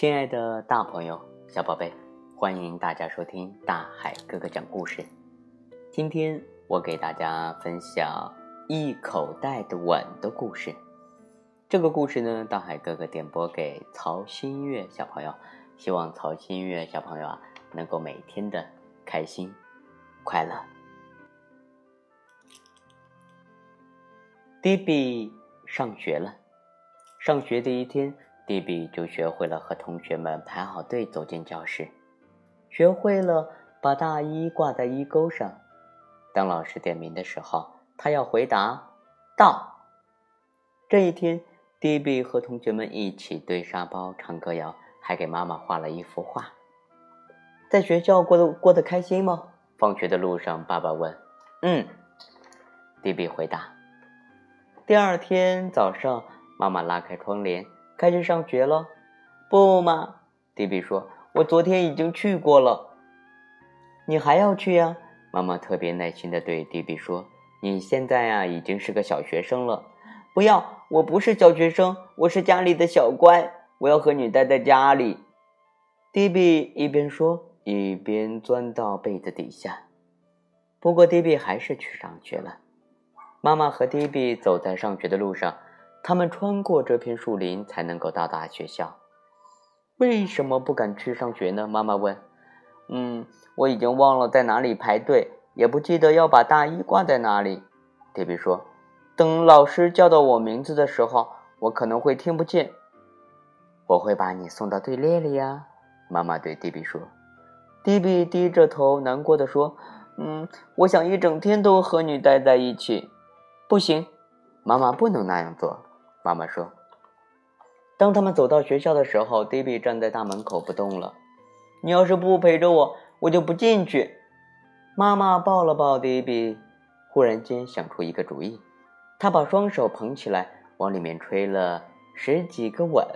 亲爱的大朋友、小宝贝，欢迎大家收听大海哥哥讲故事。今天我给大家分享一口袋的吻的故事。这个故事呢，大海哥哥点播给曹新月小朋友，希望曹新月小朋友啊，能够每天的开心、快乐。迪比上学了，上学第一天。迪比就学会了和同学们排好队走进教室，学会了把大衣挂在衣钩上。当老师点名的时候，他要回答“到”。这一天，迪比和同学们一起堆沙包、唱歌谣，还给妈妈画了一幅画。在学校过得过得开心吗？放学的路上，爸爸问。“嗯。”迪比回答。第二天早上，妈妈拉开窗帘。开始上学了，不嘛？迪比说：“我昨天已经去过了。”你还要去呀？妈妈特别耐心的对迪比说：“你现在呀，已经是个小学生了。”不要，我不是小学生，我是家里的小乖，我要和你待在家里。迪比一边说，一边钻到被子底下。不过，迪比还是去上学了。妈妈和迪比走在上学的路上。他们穿过这片树林才能够到达学校。为什么不敢去上学呢？妈妈问。嗯，我已经忘了在哪里排队，也不记得要把大衣挂在哪里。迪比说：“等老师叫到我名字的时候，我可能会听不见。”我会把你送到队列里呀。妈妈对迪比说。迪比低着头，难过的说：“嗯，我想一整天都和你待在一起。”不行，妈妈不能那样做。妈妈说：“当他们走到学校的时候，迪比站在大门口不动了。你要是不陪着我，我就不进去。”妈妈抱了抱迪比，忽然间想出一个主意，她把双手捧起来，往里面吹了十几个吻，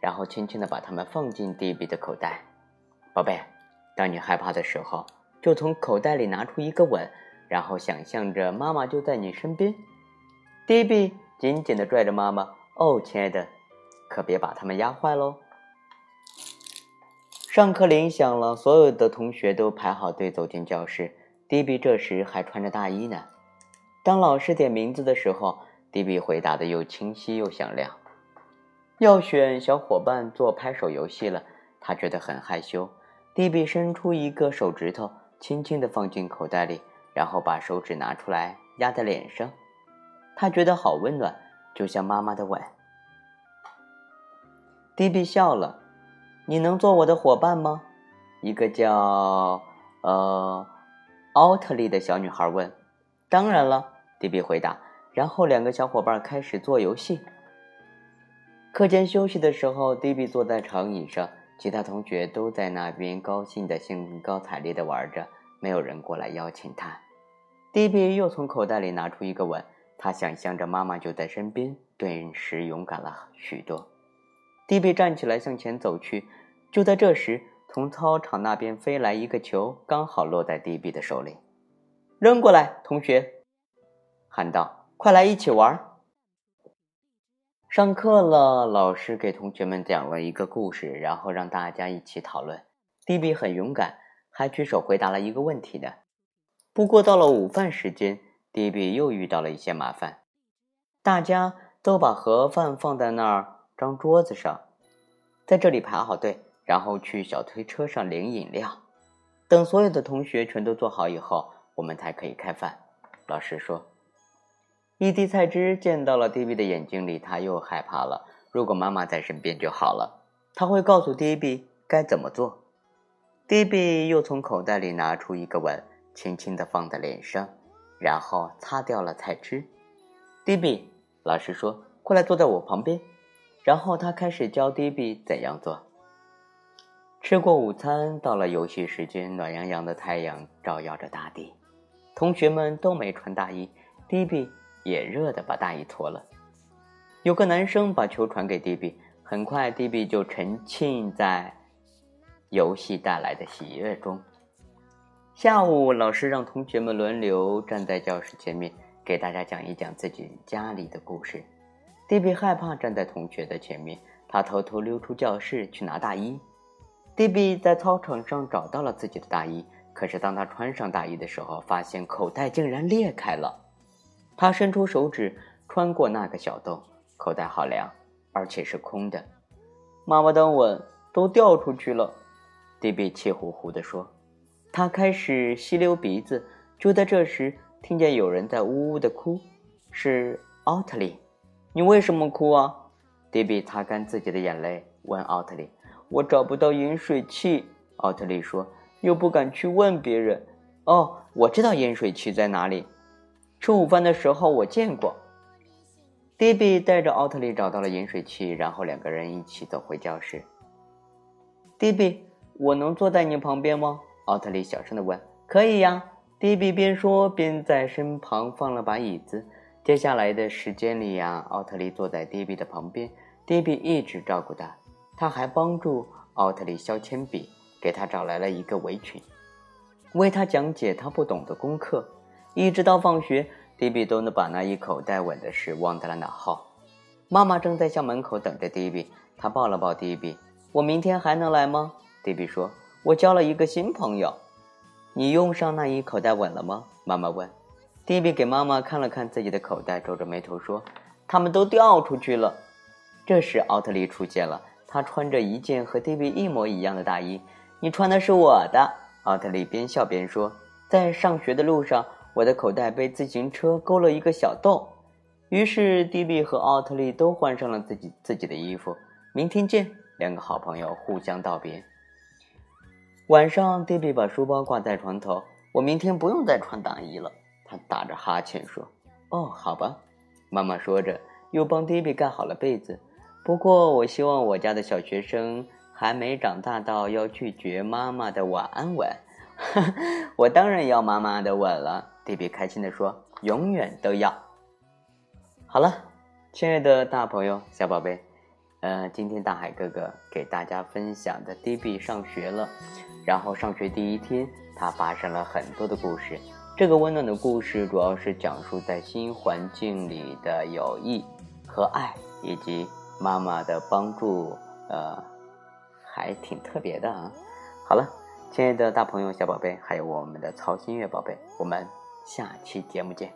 然后轻轻地把它们放进迪比的口袋。宝贝，当你害怕的时候，就从口袋里拿出一个吻，然后想象着妈妈就在你身边。迪比。紧紧地拽着妈妈，哦，亲爱的，可别把他们压坏喽。上课铃响了，所有的同学都排好队走进教室。迪比这时还穿着大衣呢。当老师点名字的时候，迪比回答的又清晰又响亮。要选小伙伴做拍手游戏了，他觉得很害羞。迪比伸出一个手指头，轻轻地放进口袋里，然后把手指拿出来压在脸上。他觉得好温暖，就像妈妈的吻。迪比笑了：“你能做我的伙伴吗？”一个叫呃奥特利的小女孩问。“当然了。”迪比回答。然后两个小伙伴开始做游戏。课间休息的时候，迪比坐在长椅上，其他同学都在那边高兴的兴高采烈的玩着，没有人过来邀请他。迪比又从口袋里拿出一个吻。他想象着妈妈就在身边，顿时勇敢了许多。迪比站起来向前走去，就在这时，从操场那边飞来一个球，刚好落在迪比的手里。扔过来，同学，喊道：“快来一起玩！”上课了，老师给同学们讲了一个故事，然后让大家一起讨论。迪比很勇敢，还举手回答了一个问题的。不过到了午饭时间。迪比又遇到了一些麻烦，大家都把盒饭放在那儿张桌子上，在这里排好队，然后去小推车上领饮料。等所有的同学全都做好以后，我们才可以开饭。老师说：“一滴菜汁溅到了迪比的眼睛里，他又害怕了。如果妈妈在身边就好了，他会告诉迪比该怎么做。”迪比又从口袋里拿出一个吻，轻轻地放在脸上。然后擦掉了菜汁。迪比，老师说：“过来坐在我旁边。”然后他开始教迪比怎样做。吃过午餐，到了游戏时间，暖洋洋的太阳照耀着大地，同学们都没穿大衣，迪比也热的把大衣脱了。有个男生把球传给迪比，很快迪比就沉浸在游戏带来的喜悦中。下午，老师让同学们轮流站在教室前面，给大家讲一讲自己家里的故事。迪比害怕站在同学的前面，他偷偷溜出教室去拿大衣。迪比在操场上找到了自己的大衣，可是当他穿上大衣的时候，发现口袋竟然裂开了。他伸出手指，穿过那个小洞，口袋好凉，而且是空的。妈妈，等稳，都掉出去了。迪比气呼呼地说。他开始吸溜鼻子。就在这时，听见有人在呜呜的哭，是奥特利。你为什么哭啊？迪比擦干自己的眼泪，问奥特利。我找不到饮水器，奥特利说，又不敢去问别人。哦，我知道饮水器在哪里。吃午饭的时候我见过。迪比带着奥特利找到了饮水器，然后两个人一起走回教室。迪比，我能坐在你旁边吗？奥特利小声的问。可以呀。迪比边说边在身旁放了把椅子。接下来的时间里呀，奥特利坐在迪比的旁边，迪比一直照顾他。他还帮助奥特利削铅笔，给他找来了一个围裙，为他讲解他不懂的功课。一直到放学，迪比都能把那一口袋稳的事忘在了脑后。妈妈正在校门口等着迪比，她抱了抱迪比：“我明天还能来吗？”迪比说：“我交了一个新朋友。”你用上那一口袋稳了吗？妈妈问。迪比给妈妈看了看自己的口袋，皱着眉头说：“他们都掉出去了。”这时，奥特利出现了，他穿着一件和迪比一模一样的大衣。你穿的是我的，奥特利边笑边说。在上学的路上，我的口袋被自行车勾了一个小洞。于是，迪比和奥特利都换上了自己自己的衣服。明天见，两个好朋友互相道别。晚上，迪比把书包挂在床头。我明天不用再穿大衣了。他打着哈欠说：“哦，好吧。”妈妈说着，又帮迪比盖好了被子。不过，我希望我家的小学生还没长大到要拒绝妈妈的晚安吻。我当然要妈妈的吻了。迪比开心地说：“永远都要。”好了，亲爱的大朋友、小宝贝，呃，今天大海哥哥给大家分享的迪比上学了。然后上学第一天，他发生了很多的故事。这个温暖的故事主要是讲述在新环境里的友谊和爱，以及妈妈的帮助。呃，还挺特别的啊。好了，亲爱的大朋友、小宝贝，还有我们的曹新月宝贝，我们下期节目见。